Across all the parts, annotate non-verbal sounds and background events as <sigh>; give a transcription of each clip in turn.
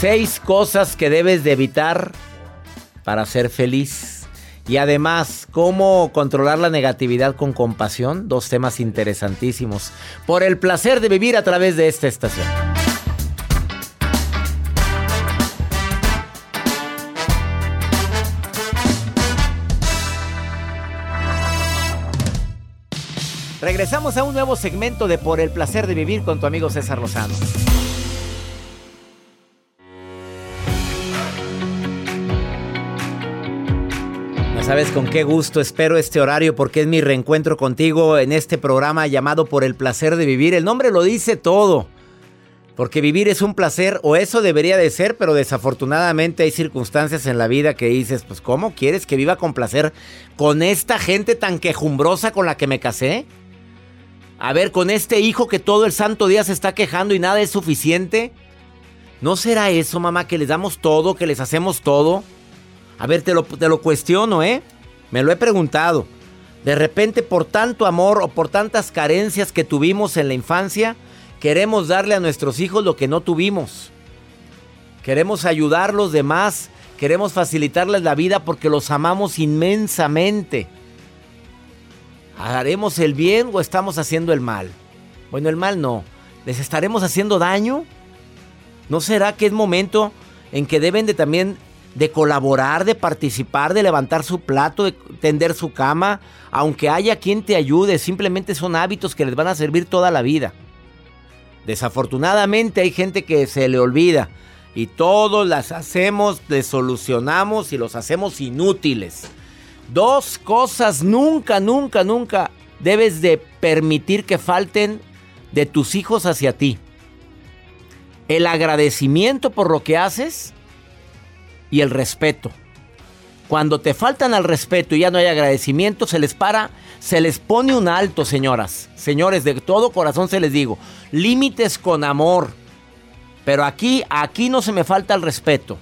Seis cosas que debes de evitar para ser feliz. Y además, cómo controlar la negatividad con compasión. Dos temas interesantísimos. Por el placer de vivir a través de esta estación. Regresamos a un nuevo segmento de Por el placer de vivir con tu amigo César Lozano. Sabes con qué gusto espero este horario porque es mi reencuentro contigo en este programa llamado Por el placer de vivir. El nombre lo dice todo. Porque vivir es un placer, o eso debería de ser, pero desafortunadamente hay circunstancias en la vida que dices, pues ¿cómo quieres que viva con placer con esta gente tan quejumbrosa con la que me casé? A ver, con este hijo que todo el santo día se está quejando y nada es suficiente. ¿No será eso, mamá, que les damos todo, que les hacemos todo? A ver, te lo, cuestiono, ¿eh? Me lo he preguntado. De repente, por tanto amor o por tantas carencias que tuvimos en la infancia, queremos darle a nuestros hijos lo que no tuvimos. Queremos ayudarlos de más, queremos facilitarles la vida porque los amamos inmensamente. ¿Haremos el bien o estamos haciendo el mal? Bueno, el mal no. ¿Les estaremos haciendo daño? ¿No será que es momento en que deben de también de colaborar, de participar, de levantar su plato, de tender su cama, aunque haya quien te ayude, simplemente son hábitos que les van a servir toda la vida. Desafortunadamente hay gente que se le olvida y todos las hacemos, solucionamos y los hacemos inútiles. Dos cosas nunca, nunca, nunca debes de permitir que falten de tus hijos hacia ti. El agradecimiento por lo que haces y el respeto. Cuando te faltan al respeto y ya no hay agradecimiento, se les para, se les pone un alto, señoras. Señores, de todo corazón se les digo, límites con amor. Pero aquí, aquí no se me falta el respeto.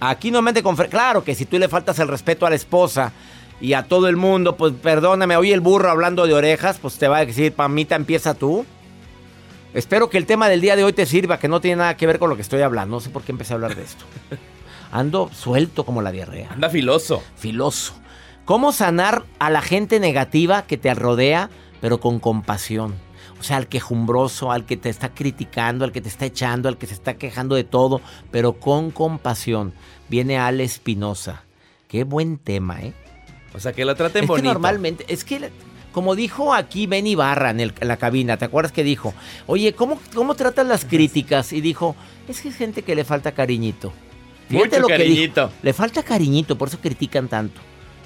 Aquí no mente con... Claro que si tú le faltas el respeto a la esposa y a todo el mundo, pues perdóname, oye el burro hablando de orejas, pues te va a decir, pamita, empieza tú. Espero que el tema del día de hoy te sirva, que no tiene nada que ver con lo que estoy hablando. No sé por qué empecé a hablar de esto. <laughs> Ando suelto como la diarrea. Anda filoso. Filoso. ¿Cómo sanar a la gente negativa que te rodea, pero con compasión? O sea, al quejumbroso, al que te está criticando, al que te está echando, al que se está quejando de todo, pero con compasión. Viene Ale Espinosa. Qué buen tema, ¿eh? O sea, que la traten es bonito. Que normalmente, es que como dijo aquí Ben Ibarra en, el, en, la cabina, ¿te acuerdas que dijo? Oye, ¿cómo, cómo tratas las críticas? Y dijo, es que es gente que le falta cariñito. Fíjate Mucho lo cariñito. Que dijo, le falta cariñito, por eso critican tanto.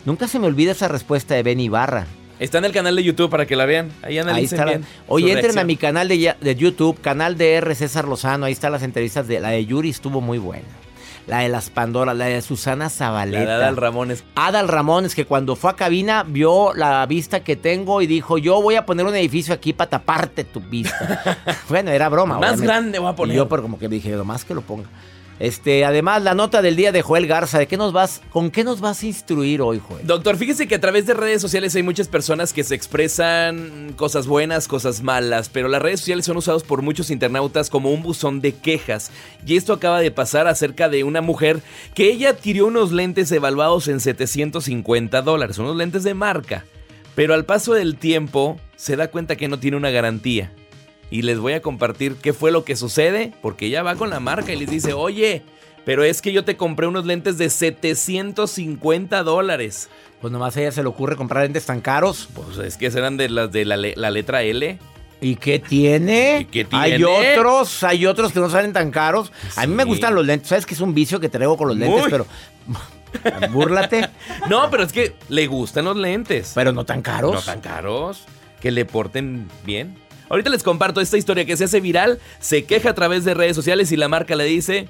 Nunca se me olvida esa respuesta de Ben Ibarra. Está en el canal de YouTube para que la vean. Ahí analicen ahí bien. Oye, entren reacción. a mi canal de, de, YouTube, canal de R. César Lozano. Ahí están las entrevistas de la de Yuri, estuvo muy buena. la de las Pandora, la de Susana Zabaleta. La de Adal Ramones. Adal Ramones, que cuando fue a cabina vio la vista que tengo y dijo, yo voy a poner un edificio aquí para taparte tu vista. <laughs> bueno, era broma. Más grande voy a poner. Y yo pero como que dije, lo más que lo ponga. Este, además, la nota del día de Joel Garza, ¿de qué nos vas, con qué nos vas a instruir hoy, Joel? Doctor, fíjese que a través de redes sociales hay muchas personas que se expresan cosas buenas, cosas malas, pero las redes sociales son usadas por muchos internautas como un buzón de quejas. Y esto acaba de pasar acerca de una mujer que ella adquirió unos lentes evaluados en 750 dólares, unos lentes de marca. Pero al paso del tiempo se da cuenta que no tiene una garantía y les voy a compartir qué fue lo que sucede, porque ella va con la marca y les dice, oye, pero es que yo te compré unos lentes de 750 dólares. Pues nomás a ella se le ocurre comprar lentes tan caros. Pues es que serán de las de la, letra L. ¿Y qué tiene? qué tiene? Hay otros, hay otros que no salen tan caros. A mí me gustan los lentes. ¿Sabes que es un vicio que traigo con los lentes? Pero <laughs> búrlate. no, pero es que le gustan los lentes. Pero no tan caros. No tan caros. Que le porten bien. Ahorita les comparto esta historia que se hace viral, se queja a través de redes sociales y la marca le dice,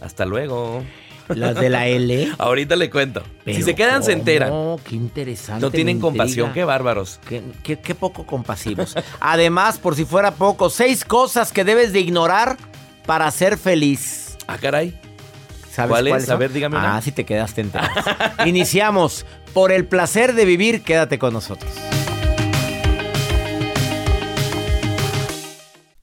hasta luego. Las de la L. <laughs> Ahorita le cuento. si se quedan, se enteran. No, qué interesante. No tienen compasión, qué bárbaros. Qué, qué, poco compasivos. <laughs> Además, por si fuera poco, seis cosas que debes de ignorar para ser feliz. Ah, caray. ¿Sabes ¿Cuál es? A ver, dígame. Ah, si te quedaste enterado. <laughs> Iniciamos. Por el placer de vivir, quédate con nosotros.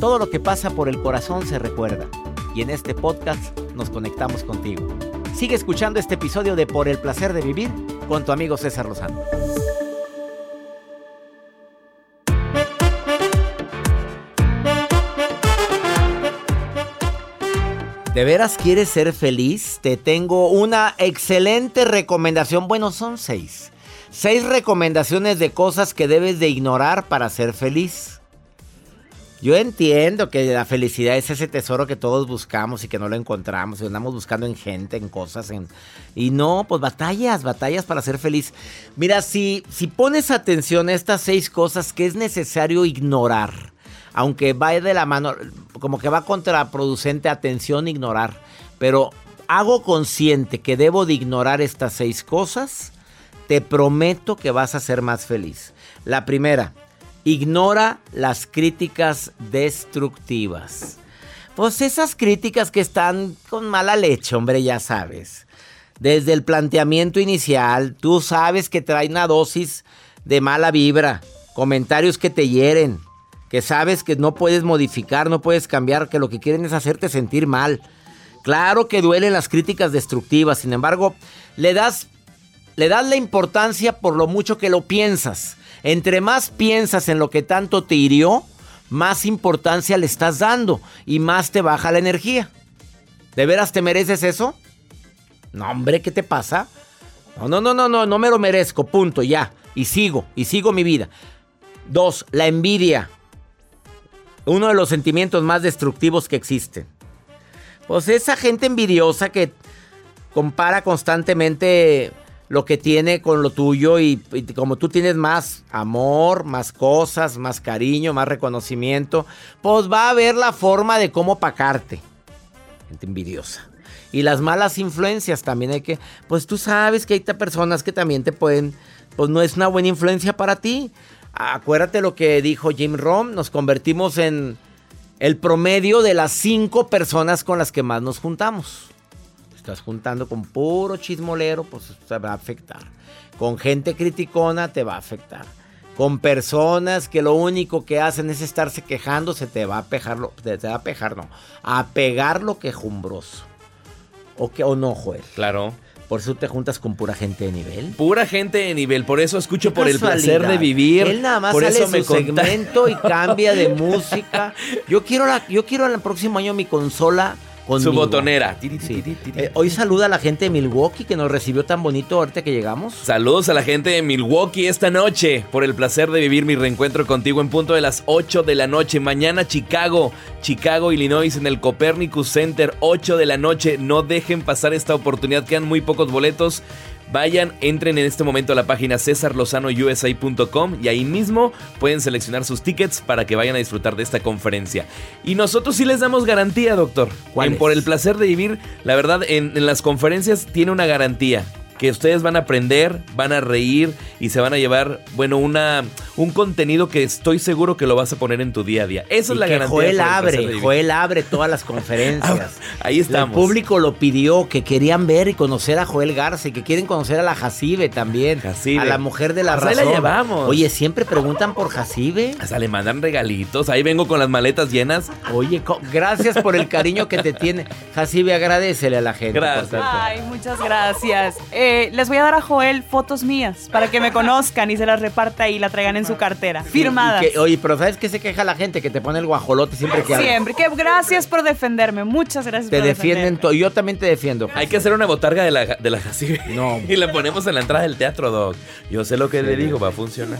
Todo lo que pasa por el corazón se recuerda. Y en este podcast nos conectamos contigo. Sigue escuchando este episodio de Por el placer de vivir con tu amigo César Lozano. ¿De veras quieres ser feliz? Te tengo una excelente recomendación. Bueno, son seis. Seis recomendaciones de cosas que debes de ignorar para ser feliz. Yo entiendo que la felicidad es ese tesoro que todos buscamos y que no lo encontramos y andamos buscando en gente, en cosas, en... y no, pues batallas, batallas para ser feliz. Mira, si, si pones atención a estas seis cosas que es necesario ignorar, aunque va de la mano, como que va contraproducente atención ignorar, pero hago consciente que debo de ignorar estas seis cosas, te prometo que vas a ser más feliz. La primera, Ignora las críticas destructivas. Pues esas críticas que están con mala leche, hombre, ya sabes. Desde el planteamiento inicial, tú sabes que trae una dosis de mala vibra, comentarios que te hieren, que sabes que no puedes modificar, no puedes cambiar, que lo que quieren es hacerte sentir mal. Claro que duelen las críticas destructivas, sin embargo, le das, le das la importancia por lo mucho que lo piensas. Entre más piensas en lo que tanto te hirió, más importancia le estás dando y más te baja la energía. ¿De veras te mereces eso? No, hombre, ¿qué te pasa? No, no, no, no, no, no me lo merezco, punto, ya. Y sigo, y sigo mi vida. Dos, la envidia. Uno de los sentimientos más destructivos que existen. Pues esa gente envidiosa que compara constantemente lo que tiene con lo tuyo y, como tú tienes más amor, más cosas, más cariño, más reconocimiento, pues va a haber la forma de cómo pacarte. Gente envidiosa. Y las malas influencias también hay que, pues tú sabes que hay personas que también te pueden, pues no es una buena influencia para ti. Acuérdate lo que dijo Jim Rom, nos convertimos en el promedio de las cinco personas con las que más nos juntamos. Estás juntando con puro chismolero, pues te va a afectar. Con gente criticona te va a afectar. Con personas que lo único que hacen es estarse quejando, se te va a pejar, lo, te, te va a pejar, no, a pegar lo quejumbroso. ¿O, que, o no, Joel? Claro. Por eso te juntas con pura gente de nivel. Pura gente de nivel, por eso escucho por el placer de vivir. Él nada más por sale eso su me segmento y cambia de <laughs> música. Yo quiero la, yo quiero el próximo año mi consola Su botonera. Eh, hoy saluda a la gente de Milwaukee que nos recibió tan bonito ahorita que llegamos. Saludos a la gente de Milwaukee esta noche por el placer de vivir mi reencuentro contigo en punto de las 8 de la noche. Mañana Chicago, Chicago, Illinois en el Copernicus Center, 8 de la noche. No dejen pasar esta oportunidad, quedan muy pocos boletos. Vayan, entren en este momento a la página cesarlozanousa.com y ahí mismo pueden seleccionar sus tickets para que vayan a disfrutar de esta conferencia. Y nosotros sí les damos garantía, doctor. ¿Cuál En? Por el placer de vivir, la verdad, en, en las conferencias tiene una garantía. Que ustedes van a aprender, van a reír y se van a llevar, bueno, una, un contenido que estoy seguro que lo vas a poner en tu día a día. Esa Y es la que garantía. Joel abre. Joel abre todas las conferencias. <laughs> Ahí estamos. El público lo pidió, que querían ver y conocer a Joel Garza, y que quieren conocer a la Jacibe también. Jacibe. A la mujer de la Pues ahí razón. la llevamos. Oye, siempre preguntan por Jacibe. Hasta le mandan regalitos. Ahí vengo con las maletas llenas. Oye, gracias por el cariño que te tiene. Jacibe, agradecele a la gente. por Gracias. Ay, muchas gracias. Eh, les voy a dar a Joel fotos mías para que me conozcan y se las reparta y la traigan en su cartera. Firmadas. Y que- oye, pero ¿sabes qué se queja la gente? Que te pone el guajolote siempre que. Siempre. Que gracias por defenderme. Muchas gracias Te por defienden defenderme. todo. Yo también te defiendo. Hay que hacer una botarga de la, de la Jacibe. No. <laughs> Y la ponemos en la entrada del teatro, Doc. Yo sé lo que le digo, va a funcionar.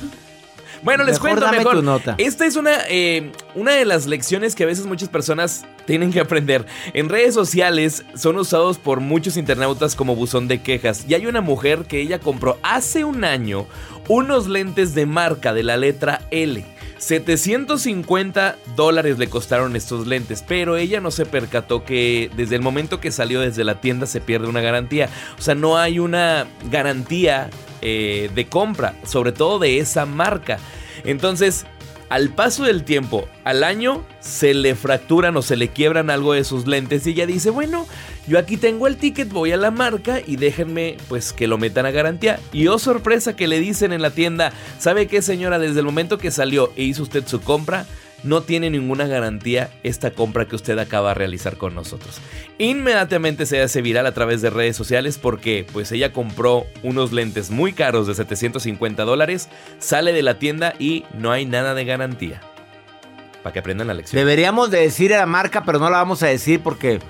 Bueno, les Mejor cuento mejor. tu nota. Esta es una, eh, una de las lecciones que a veces muchas personas tienen que aprender. En redes sociales son usados por muchos internautas como buzón de quejas. Y hay una mujer que ella compró hace un año unos lentes de marca de la letra L. 750 dólares le costaron estos lentes, pero ella no se percató que desde el momento que salió desde la tienda se pierde una garantía. O sea, no hay una garantía eh, de compra, sobre todo de esa marca. Entonces, al paso del tiempo, al año, se le fracturan o se le quiebran algo de sus lentes y ella dice, bueno, yo aquí tengo el ticket, voy a la marca y déjenme pues que lo metan a garantía. Y oh sorpresa que le dicen en la tienda, ¿sabe qué señora? Desde el momento que salió e hizo usted su compra, no tiene ninguna garantía esta compra que usted acaba de realizar con nosotros. Inmediatamente se hace viral a través de redes sociales porque pues ella compró unos lentes muy caros de 750 dólares, sale de la tienda y no hay nada de garantía. Para que aprendan la lección. Deberíamos de decir a la marca, pero no la vamos a decir porque...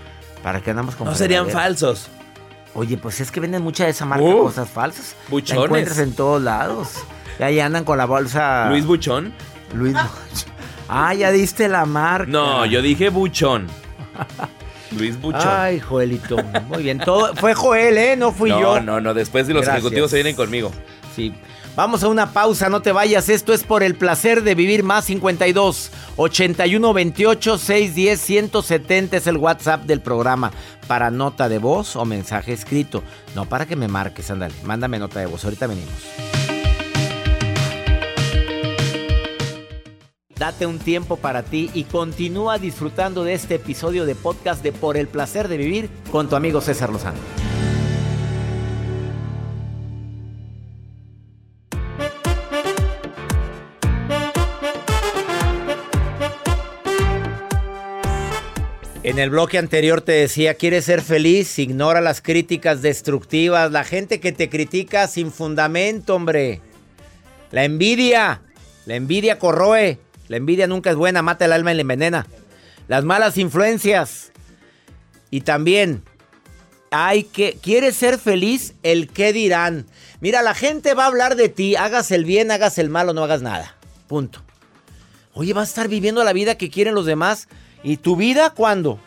¿Para qué andamos con No serían falsos. Oye, pues es que venden mucha de esa marca Uh, cosas falsas. buchones. La encuentras en todos lados. Y ahí andan con la bolsa... Luis Buchón. Luis Buchón. Ah, ya diste la marca. No, yo dije Buchón. <laughs> Luis Buchón. Ay, Joelito. Muy bien. Todo, fue Joel, ¿eh? No fui no, yo. no, no. Después de los Gracias. ejecutivos se vienen conmigo. Sí. Vamos a una pausa, no te vayas. Esto es por el placer de vivir más 52 81 28 610 170 es el WhatsApp del programa para nota de voz o mensaje escrito. No para que me marques, ándale. Mándame nota de voz. Ahorita venimos. Date un tiempo para ti y continúa disfrutando de este episodio de podcast de Por el placer de vivir con tu amigo César Lozano. El bloque anterior te decía, ¿quieres ser feliz? Ignora las críticas destructivas, la gente que te critica sin fundamento, hombre. La envidia, la envidia corroe, la envidia nunca es buena, mata el alma y la envenena. Las malas influencias. Y también, hay que, ¿quieres ser feliz? El qué dirán. Mira, la gente va a hablar de ti, hagas el bien, hagas el mal o no hagas nada. Punto. Oye, vas a estar viviendo la vida que quieren los demás. ¿Y tu vida cuándo?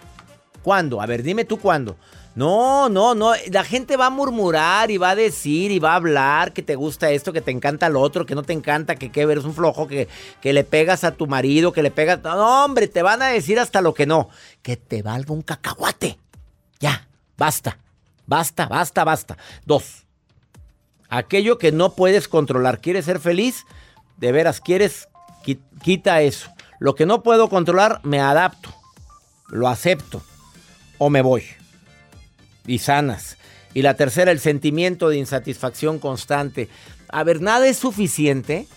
¿Cuándo? A ver, dime tú cuándo. No, no, no. La gente va a murmurar y va a decir y va a hablar que te gusta esto, que te encanta lo otro, que no te encanta, que, que eres un flojo, que, que le pegas a tu marido, que le pegas. No, hombre, te van a decir hasta lo que no. Que te valga un cacahuate. Ya, basta. Basta, basta, basta. Dos. Aquello que no puedes controlar. ¿Quieres ser feliz? De veras, ¿quieres? Qui- Quita eso. Lo que no puedo controlar, me adapto. Lo acepto. O me voy. y sanas. Y la tercera, el sentimiento de insatisfacción constante. A ver, nada es suficiente.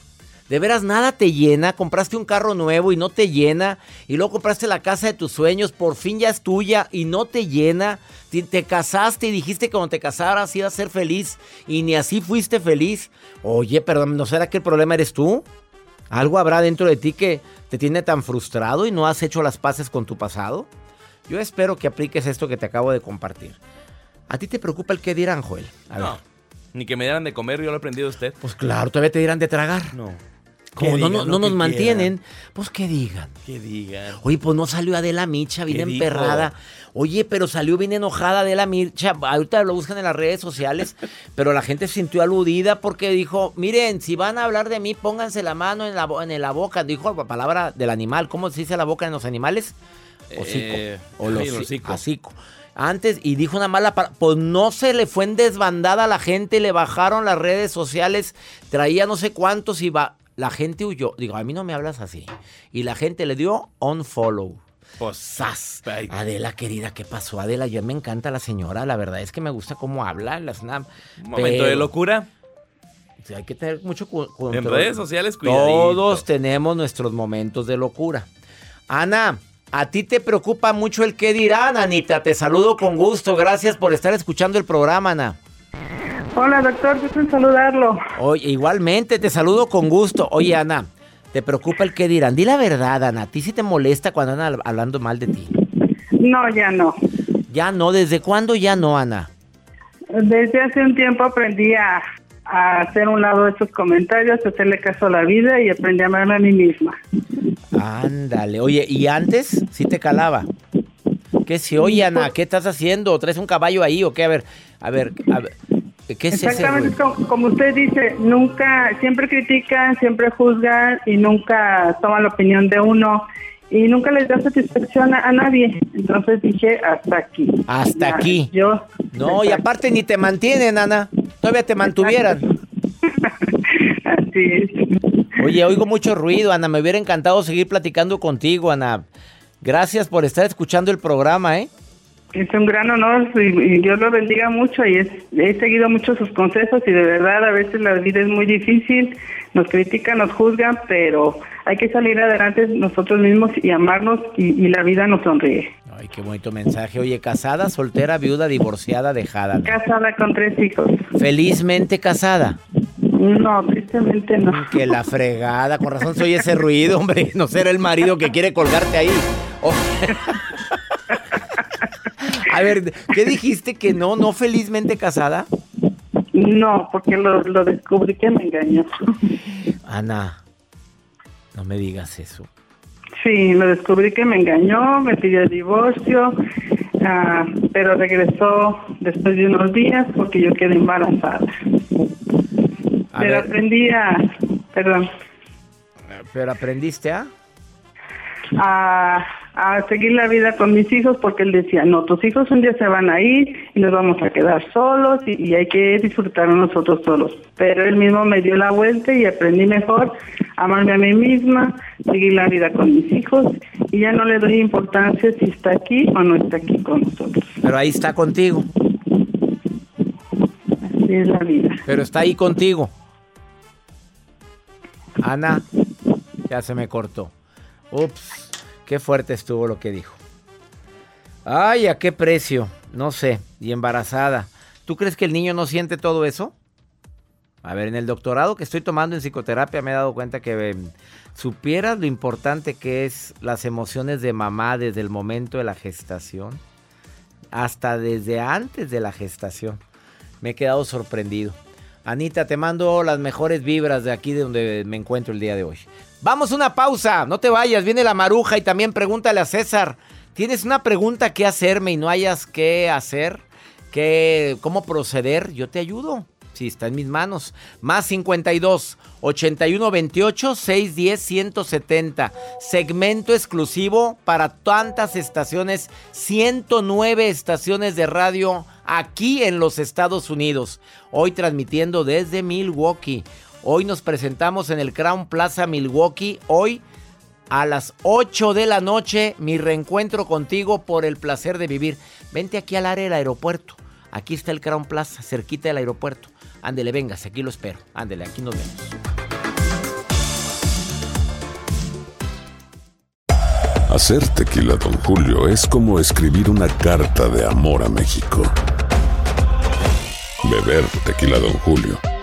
De veras, nada te llena. Compraste un carro nuevo y no te llena. Y luego compraste la casa de tus sueños. Por fin ya es tuya y no te llena. Te, te casaste y dijiste que cuando te casaras ibas a ser feliz. Y ni así fuiste feliz. Oye, perdón, ¿no será que el problema eres tú? ¿Algo habrá dentro de ti que te tiene tan frustrado y no has hecho las paces con tu pasado? Yo espero que apliques esto que te acabo de compartir. ¿A ti te preocupa el qué dirán, Joel? A No. ver. Ni que me dieran de comer, yo lo he aprendido de usted. Pues claro, todavía te dirán de tragar. No. Como no, no, nos mantienen, pues que digan. Que digan. Oye, pues no salió Adela Micha, bien emperrada. Oye, pero salió bien enojada Adela Micha. Ahorita lo buscan en las redes sociales, <laughs> pero la gente se sintió aludida porque dijo, miren, si van a hablar de mí, pónganse la mano en la, en la boca. Dijo la palabra del animal. ¿Cómo se dice la boca en los animales? Hocico. Eh, o los hocico. Antes, y dijo una mala palabra. Pues no se le fue en desbandada a la gente, le bajaron las redes sociales, traía no sé cuántos y va. La gente huyó. Digo, a mí no me hablas así. Y la gente le dio unfollow. Pues, ¡Sas! Adela, querida, ¿qué pasó? Adela, ya me encanta la señora. La verdad es que me gusta cómo habla. Las, un momento de locura. Sí, hay que tener mucho cu- En redes sociales, cuidadito. Todos tenemos nuestros momentos de locura. Ana, ¿a ti te preocupa mucho el qué dirán, Anita? Te saludo con gusto. Gracias por estar escuchando el programa, Ana. Hola, doctor, gusto en saludarlo. Oye, igualmente, te saludo con gusto. Oye, Ana, ¿te preocupa el qué dirán? Di la verdad, Ana. ¿A ti sí te molesta cuando andan hablando mal de ti? No, ya no. Ya no. ¿Desde cuándo ya no, Ana? Desde hace un tiempo aprendí a, a hacer un lado de esos comentarios, hacerle caso a la vida y aprendí a amarme a mí misma. Ándale. Oye, ¿y antes sí te calaba? ¿Qué si oye, Ana? ¿Qué estás haciendo? ¿Traes un caballo ahí o qué? A ver, a ver, a ver. ¿Qué es Exactamente, como, como usted dice, nunca, siempre critican, siempre juzgan y nunca toman la opinión de uno y nunca les da satisfacción a, a nadie. Entonces dije, hasta aquí. Hasta aquí. Yo. No, y aparte ni te mantienen, Ana. Todavía te mantuvieran. Así es. Oye, oigo mucho ruido, Ana. Me hubiera encantado seguir platicando contigo, Ana. Gracias por estar escuchando el programa, ¿eh? Es un gran honor y, Dios lo bendiga mucho y es- he seguido mucho sus consejos y de verdad a veces la vida es muy difícil, nos critican, nos juzgan, pero hay que salir adelante nosotros mismos y amarnos y, y la vida nos sonríe. Ay, qué bonito mensaje. Oye, casada, soltera, viuda, divorciada, dejada. Casada con tres hijos. Felizmente casada. No, tristemente no. Que la fregada, con razón se oye ese ruido, hombre. <laughs> No será el marido que quiere colgarte ahí. Oh. <laughs> A ver, ¿qué dijiste que no, no felizmente casada? No, porque lo, lo descubrí que me engañó. Ana, no me digas eso. Sí, lo descubrí que me engañó, me pidió el divorcio, ah, pero regresó después de unos días porque yo quedé embarazada. A pero ver, aprendí a, perdón, pero aprendiste a... a, a seguir la vida con mis hijos porque él decía, no, tus hijos un día se van a ir y nos vamos a quedar solos y, y hay que disfrutar nosotros solos. Pero él mismo me dio la vuelta y aprendí mejor a amarme a mí misma, seguir la vida con mis hijos y ya no le doy importancia si está aquí o no está aquí con nosotros. Pero ahí está contigo. Así es la vida. Pero está ahí contigo. Ana, ya se me cortó. Ups, qué fuerte estuvo lo que dijo. Ay, ¿a qué precio? No sé. Y embarazada. ¿Tú crees que el niño no siente todo eso? A ver, en el doctorado que estoy tomando en psicoterapia me he dado cuenta que em, supieras lo importante que es las emociones de mamá desde el momento de la gestación hasta desde antes de la gestación. Me he quedado sorprendido. Anita, te mando las mejores vibras de aquí de donde me encuentro el día de hoy. Vamos una pausa, no te vayas, viene la maruja y también pregúntale a César. ¿Tienes una pregunta que hacerme y no hayas qué hacer? ¿Qué, ¿Cómo proceder? Yo te ayudo. Sí, está en mis manos. Más 52 81 28 610 170. Segmento exclusivo para tantas estaciones. 109 estaciones de radio aquí en los Estados Unidos. Hoy transmitiendo desde Milwaukee. Hoy nos presentamos en el Crown Plaza Milwaukee. Hoy a las 8 de la noche, mi reencuentro contigo por el placer de vivir. Vente aquí al área del aeropuerto. Aquí está el Crown Plaza, cerquita del aeropuerto. Ándele, véngase, aquí lo espero. Ándele, aquí nos vemos. Hacer tequila, Don Julio, es como escribir una carta de amor a México. Beber tequila, Don Julio,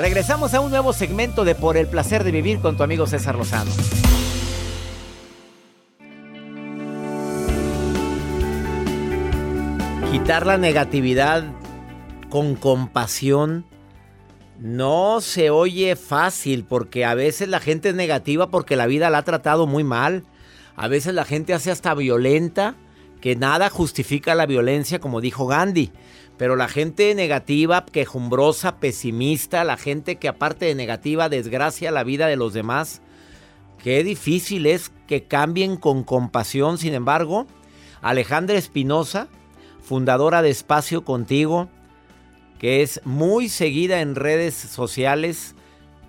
Regresamos a un nuevo segmento de Por el placer de vivir con tu amigo César Lozano. Quitar la negatividad con compasión no se oye fácil porque a veces la gente es negativa porque la vida la ha tratado muy mal. A veces la gente hace hasta violenta, que nada justifica la violencia, como dijo Gandhi. Pero la gente negativa, quejumbrosa, pesimista, la gente que aparte de negativa desgracia la vida de los demás, qué difícil es que cambien con compasión. Sin embargo, Alejandra Espinosa, fundadora de Espacio Contigo, que es muy seguida en redes sociales,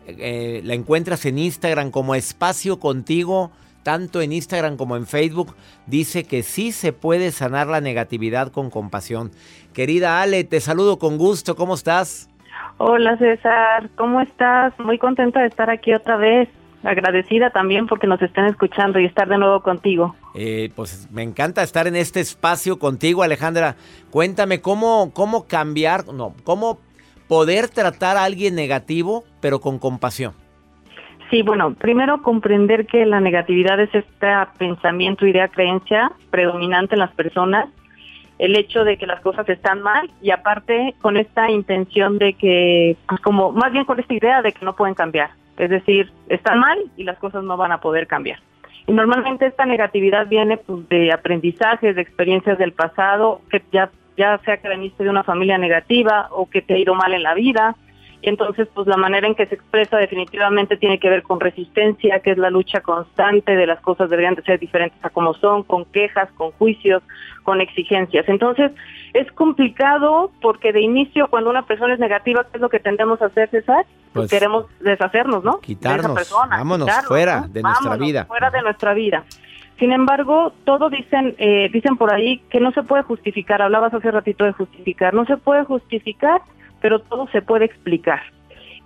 eh, la encuentras en Instagram como Espacio Contigo, tanto en Instagram como en Facebook, dice que sí se puede sanar la negatividad con compasión. Querida Ale, te saludo con gusto, ¿cómo estás? Hola César, ¿cómo estás? Muy contenta de estar aquí otra vez. Agradecida también porque nos estén escuchando y estar de nuevo contigo. Eh, pues me encanta estar en este espacio contigo, Alejandra. Cuéntame cómo, cómo cambiar, no, cómo poder tratar a alguien negativo, pero con compasión. Sí, bueno, primero comprender que la negatividad es este pensamiento, idea, creencia predominante en las personas, el hecho de que las cosas están mal y aparte con esta intención de que, pues como más bien con esta idea de que no pueden cambiar, es decir, están mal y las cosas no van a poder cambiar. Y normalmente esta negatividad viene pues, de aprendizajes, de experiencias del pasado, que ya, ya sea que veniste de una familia negativa o que te ha ido mal en la vida, entonces, pues la manera en que se expresa definitivamente tiene que ver con resistencia, que es la lucha constante de las cosas deberían de ser diferentes a como son, con quejas, con juicios, con exigencias. Entonces, es complicado porque de inicio, cuando una persona es negativa, ¿qué es lo que tendemos a hacer, César? Pues, queremos deshacernos, ¿no? Quitarnos, de esa persona, vámonos quitarnos, fuera ¿no? de nuestra Vámonos vida. Fuera de nuestra vida. Sin embargo, todo dicen, eh, dicen por ahí que no se puede justificar. Hablabas hace ratito de justificar. No se puede justificar, pero todo se puede explicar.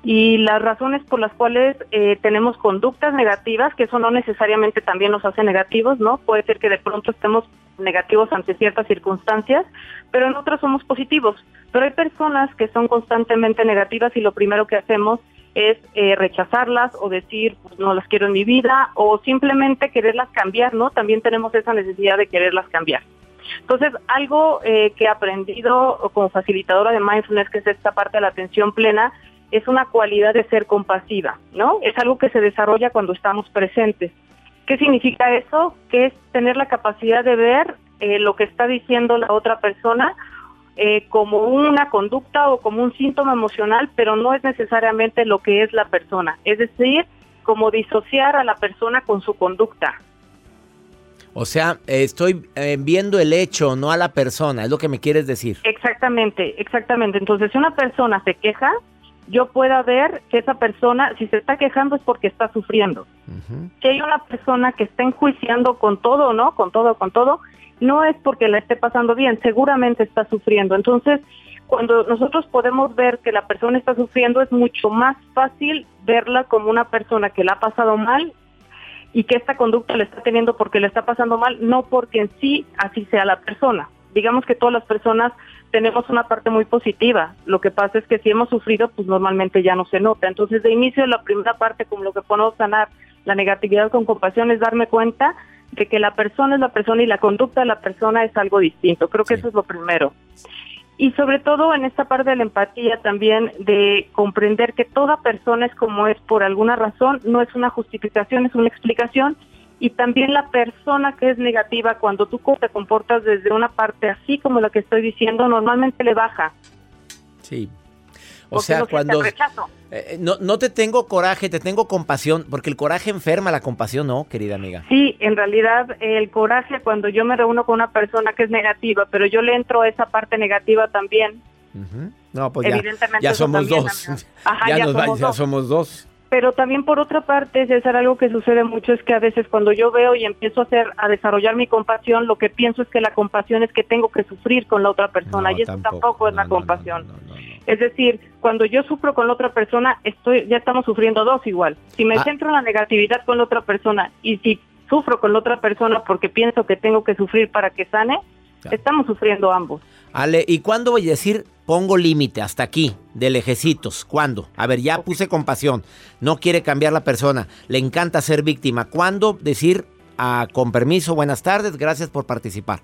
Y las razones por las cuales eh, tenemos conductas negativas, que eso no necesariamente también nos hace negativos, ¿no? Puede ser que de pronto estemos negativos ante ciertas circunstancias, pero en otras somos positivos. Pero hay personas que son constantemente negativas y lo primero que hacemos es eh, rechazarlas o decir pues, no las quiero en mi vida o simplemente quererlas cambiar, ¿no? También tenemos esa necesidad de quererlas cambiar. Entonces, algo eh, que he aprendido como facilitadora de mindfulness, que es esta parte de la atención plena, es una cualidad de ser compasiva, ¿no? Es algo que se desarrolla cuando estamos presentes. ¿Qué significa eso? Que es tener la capacidad de ver eh, lo que está diciendo la otra persona eh, como una conducta o como un síntoma emocional, pero no es necesariamente lo que es la persona. Es decir, como disociar a la persona con su conducta. O sea, estoy eh, viendo el hecho, no a la persona, es lo que me quieres decir. Exactamente, exactamente. Entonces, si una persona se queja, yo pueda ver que esa persona, si se está quejando es porque está sufriendo. Si hay una persona que está enjuiciando con todo, ¿no? Con todo, con todo, no es porque la esté pasando bien, seguramente está sufriendo. Entonces, cuando nosotros podemos ver que la persona está sufriendo, es mucho más fácil verla como una persona que la ha pasado mal y que esta conducta le está teniendo porque le está pasando mal, no porque en sí así sea la persona. Digamos que todas las personas tenemos una parte muy positiva. Lo que pasa es que si hemos sufrido, pues normalmente ya no se nota. Entonces, de inicio, la primera parte, como lo que podemos sanar la negatividad con compasión, es darme cuenta de que la persona es la persona y la conducta de la persona es algo distinto. Creo que eso es lo primero. Y sobre todo en esta parte de la empatía también de comprender que toda persona es como es por alguna razón, no es una justificación, es una explicación. Y también la persona que es negativa, cuando tú te comportas desde una parte así como la que estoy diciendo, normalmente le baja. Sí. O sea, cuando... Eh, no, no te tengo coraje, te tengo compasión, porque el coraje enferma, la compasión no, querida amiga. Sí, en realidad el coraje cuando yo me reúno con una persona que es negativa, pero yo le entro a esa parte negativa también. No, pues ya, ya somos dos. <laughs> ya, nos ya somos dos. Pero también por otra parte, César, algo que sucede mucho es que a veces cuando yo veo y empiezo a hacer, a desarrollar mi compasión, lo que pienso es que la compasión es que tengo que sufrir con la otra persona y eso tampoco, es la compasión. Es decir, cuando yo sufro con la otra persona, estoy, ya estamos sufriendo dos igual. Si me ah. centro en la negatividad con la otra persona y si sufro con la otra persona porque pienso que tengo que sufrir para que sane, estamos sufriendo ambos. Ale, ¿y cuándo voy a decir pongo límite hasta aquí de lejecitos? ¿Cuándo? A ver, ya puse compasión. No quiere cambiar la persona. Le encanta ser víctima. ¿Cuándo decir ah, con permiso, buenas tardes, gracias por participar?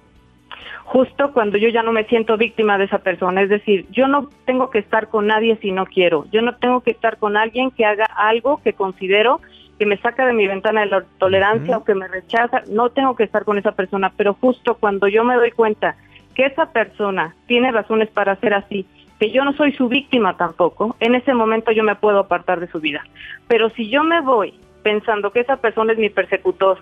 Justo cuando yo ya no me siento víctima de esa persona. Es decir, yo no tengo que estar con nadie si no quiero. Yo no tengo que estar con alguien que haga algo que considero que me saca de mi ventana de la tolerancia o que me rechaza. No tengo que estar con esa persona, pero justo cuando yo me doy cuenta que esa persona tiene razones para ser así, que yo no soy su víctima tampoco, en ese momento yo me puedo apartar de su vida. Pero si yo me voy pensando que esa persona es mi persecutor,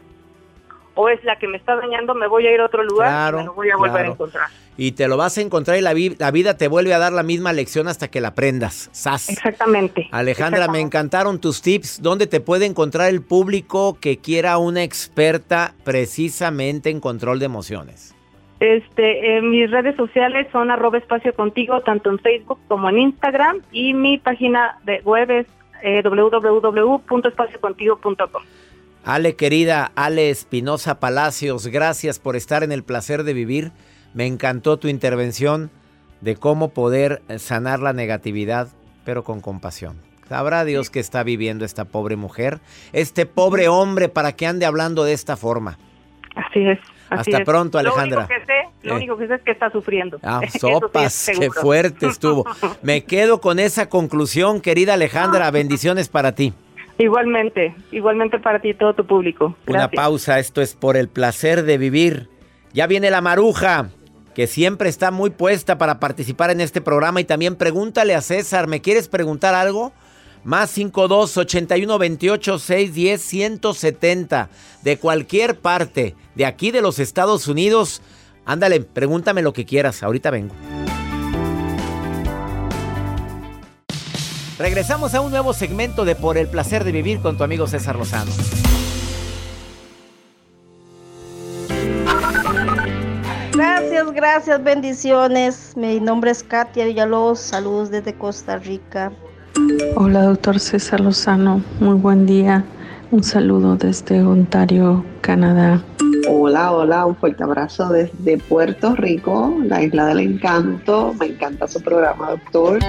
o es la que me está dañando, me voy a ir a otro lugar y me lo voy a volver a encontrar. Y te lo vas a encontrar y la, la, vida te vuelve a dar la misma lección hasta que la aprendas. ¡Sas! Exactamente. Alejandra, me encantaron tus tips. ¿Dónde te puede encontrar el público que quiera una experta precisamente en control de emociones? Este, mis redes sociales son arroba espacio contigo, tanto en Facebook como en Instagram, y mi página de web es eh, www.espaciocontigo.com. Ale querida, Ale Espinosa Palacios, gracias por estar en el placer de vivir. Me encantó tu intervención de cómo poder sanar la negatividad, pero con compasión. Sabrá Dios que está viviendo esta pobre mujer, este pobre hombre, para que ande hablando de esta forma. Así es. Hasta pronto, Alejandra. Lo único que sé, es que está sufriendo. Ah, <laughs> sopas, qué fuerte estuvo. <laughs> Me quedo con esa conclusión, querida Alejandra. <laughs> Bendiciones para ti. Igualmente, igualmente para ti y todo tu público. Una pausa, esto es por el placer de vivir. Ya viene la maruja, que siempre está muy puesta para participar en este programa y también pregúntale a César, ¿me quieres preguntar algo? Más 52 81 28 610 170 de cualquier parte de aquí de los Estados Unidos. Ándale, pregúntame lo que quieras, ahorita vengo. Regresamos a un nuevo segmento de Por el placer de vivir con tu amigo César Lozano. Gracias, gracias, bendiciones. Mi nombre es Katia Villalobos, saludos desde Costa Rica. Hola, doctor César Lozano, muy buen día. Un saludo desde Ontario, Canadá. Hola, hola, un fuerte abrazo desde Puerto Rico, la isla del encanto. Me encanta su programa, doctor.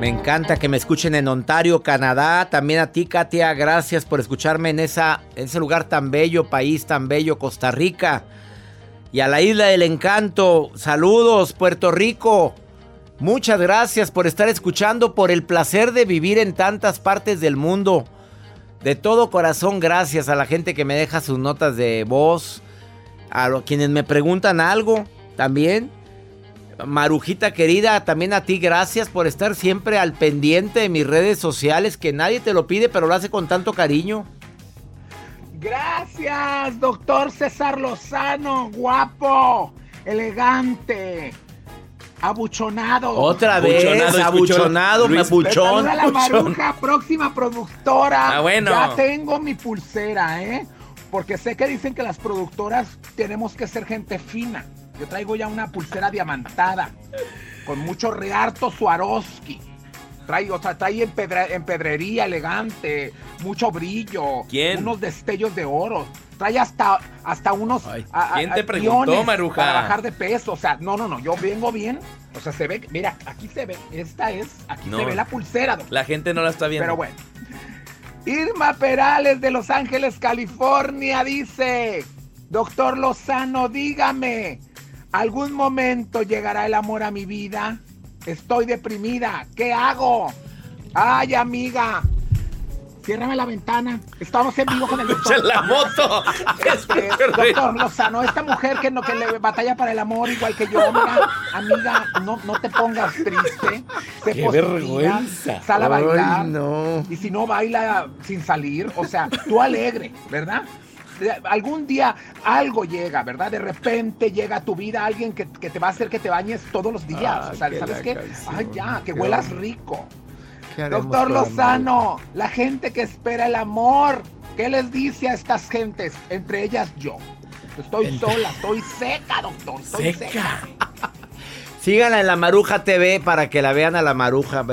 Me encanta que me escuchen en Ontario, Canadá. También a ti, Katia, gracias por escucharme en, esa, ese lugar tan bello, país tan bello, Costa Rica. Y a la isla del encanto, saludos, Puerto Rico. Muchas gracias por estar escuchando, por el placer de vivir en tantas partes del mundo. De todo corazón, gracias a la gente que me deja sus notas de voz, a quienes me preguntan algo también. Marujita querida, también a ti gracias por estar siempre al pendiente de mis redes sociales, que nadie te lo pide, pero lo hace con tanto cariño. Gracias, doctor César Lozano, guapo, elegante, abuchonado. Otra vez, abuchonado, me abuchón. la Maruja, próxima productora. Ah, bueno. Ya tengo mi pulsera, ¿eh? Porque sé que dicen que las productoras tenemos que ser gente fina. Yo traigo ya una pulsera diamantada con mucho rearto Swarovski. Traigo, o sea, trae en, pedrería elegante, mucho brillo, ¿Quién? unos destellos de oro. trae hasta, hasta unos. a- a- ¿quién te preguntó, Maruja? Para bajar de peso. O sea, no, no, no. Yo vengo bien. O sea, se ve. Mira, aquí se ve. Esta es. Aquí No. se ve la pulsera, doctor. La gente no la está viendo. Pero bueno. Irma Perales de Los Ángeles, California, dice: Doctor Lozano, dígame, ¿algún momento llegará el amor a mi vida? Estoy deprimida, ¿qué hago? Ay, amiga, ciérrame la ventana. Estamos en vivo con el <laughs> doctor. ¡Echa la moto! <laughs> Este, doctor Lozano, esta mujer que, no, que le batalla para el amor igual que yo, mira, amiga, no, no te pongas triste. Sé ¡Qué positiva, vergüenza! Sal a Ay, bailar. no. Y si no baila sin salir, o sea, tú alegre, ¿verdad? Algún día algo llega, ¿verdad? De repente llega a tu vida alguien que, que te va a hacer que te bañes todos los días. Ah, o sea, que ¿sabes qué? canción, Ay, ya, que huelas rico. ¿Qué haremos Doctor Lozano, la gente que espera el amor, ¿qué les dice a estas gentes? Entre ellas yo. Estoy sola, estoy seca, doctor. Estoy seca. Síganla en la Maruja TV para que la vean a la Maruja.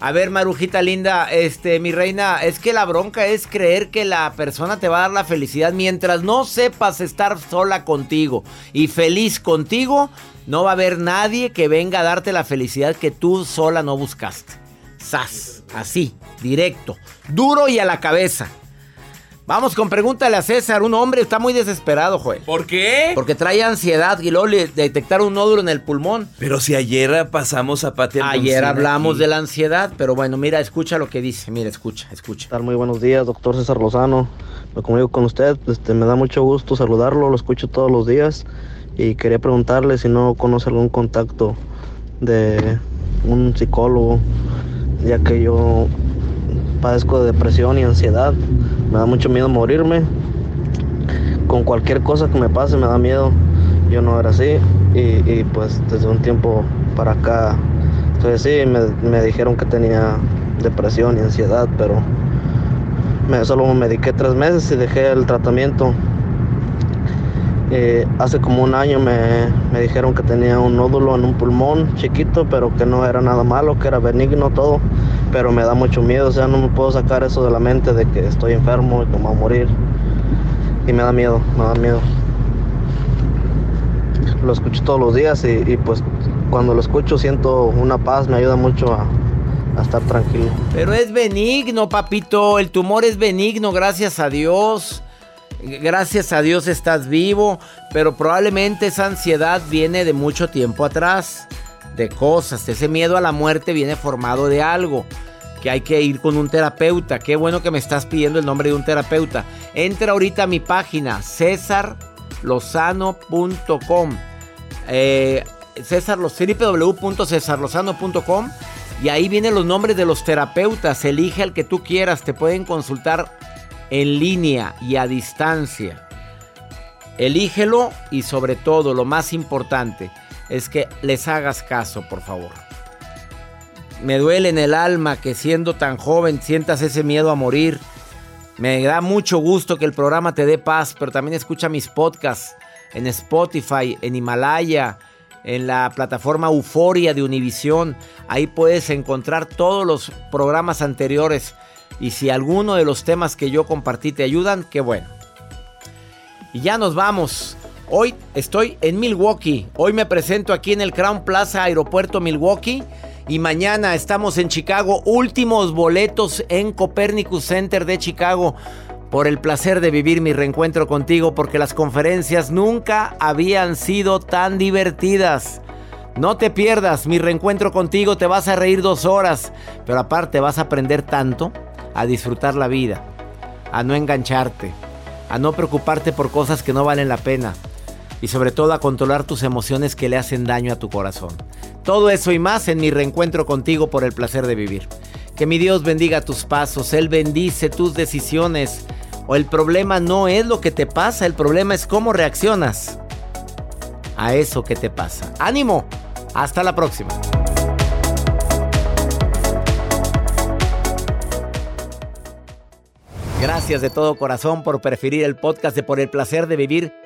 A ver, Marujita linda, este, mi reina, es que la bronca es creer que la persona te va a dar la felicidad mientras no sepas estar sola contigo y feliz contigo. No va a haber nadie que venga a darte la felicidad que tú sola no buscaste. Sas, así, directo, duro y a la cabeza. Vamos con pregúntale a César. Un hombre está muy desesperado, Joel. ¿Por qué? Porque trae ansiedad y luego le detectaron un nódulo en el pulmón. Pero si ayer pasamos a Pati Ayer hablamos de la ansiedad, pero bueno, mira, escucha lo que dice. Mira, escucha, escucha. Muy buenos días, doctor César Lozano. Me comunico con usted. Este, me da mucho gusto saludarlo, lo escucho todos los días. Y quería preguntarle si no conoce algún contacto de un psicólogo, ya que yo padezco de depresión y ansiedad. Me da mucho miedo morirme. Con cualquier cosa que me pase me da miedo. Yo no era así. Y, y, pues desde un tiempo para acá estoy así. Me, me dijeron que tenía depresión y ansiedad, pero me, solo me mediqué tres meses y dejé el tratamiento. Eh, hace como un año me, me dijeron que tenía un nódulo en un pulmón chiquito, pero que no era nada malo, que era benigno todo, pero me da mucho miedo, o sea, no me puedo sacar eso de la mente de que estoy enfermo y que me voy a morir. Y me da miedo, me da miedo. Lo escucho todos los días y, pues cuando lo escucho siento una paz, me ayuda mucho a estar tranquilo. Pero es benigno, papito. El tumor es benigno, gracias a Dios. Gracias a Dios estás vivo, pero probablemente esa ansiedad viene de mucho tiempo atrás, de cosas. Ese miedo a la muerte viene formado de algo, que hay que ir con un terapeuta. Qué bueno que me estás pidiendo el nombre de un terapeuta. Entra ahorita a mi página, cesarlozano.com. Eh, y ahí vienen los nombres de los terapeutas. Elige al que tú quieras, te pueden consultar en línea y a distancia. Elígelo y sobre todo, lo más importante es que les hagas caso, por favor. Me duele en el alma que siendo tan joven sientas ese miedo a morir. Me da mucho gusto que el programa te dé paz, pero también escucha mis podcasts en Spotify, en Himalaya, en la plataforma Euforia de Univisión. Ahí puedes encontrar todos los programas anteriores. Y si alguno de los temas que yo compartí te ayudan, qué bueno. Y ya nos vamos. Hoy estoy en Milwaukee. Hoy me presento aquí en el Crown Plaza Aeropuerto Milwaukee. Y mañana estamos en Chicago. Últimos boletos en Copernicus Center de Chicago. Por el placer de vivir mi reencuentro contigo. Porque las conferencias nunca habían sido tan divertidas. No te pierdas mi reencuentro contigo. Te vas a reír dos horas. Pero aparte vas a aprender tanto. A disfrutar la vida. A no engancharte. A no preocuparte por cosas que no valen la pena. Y sobre todo a controlar tus emociones que le hacen daño a tu corazón. Todo eso y más en mi reencuentro contigo por el placer de vivir. Que mi Dios bendiga tus pasos, Él bendice tus decisiones. O el problema no es lo que te pasa, el problema es cómo reaccionas a eso que te pasa. Ánimo, hasta la próxima. Gracias de todo corazón por preferir el podcast de Por el placer de vivir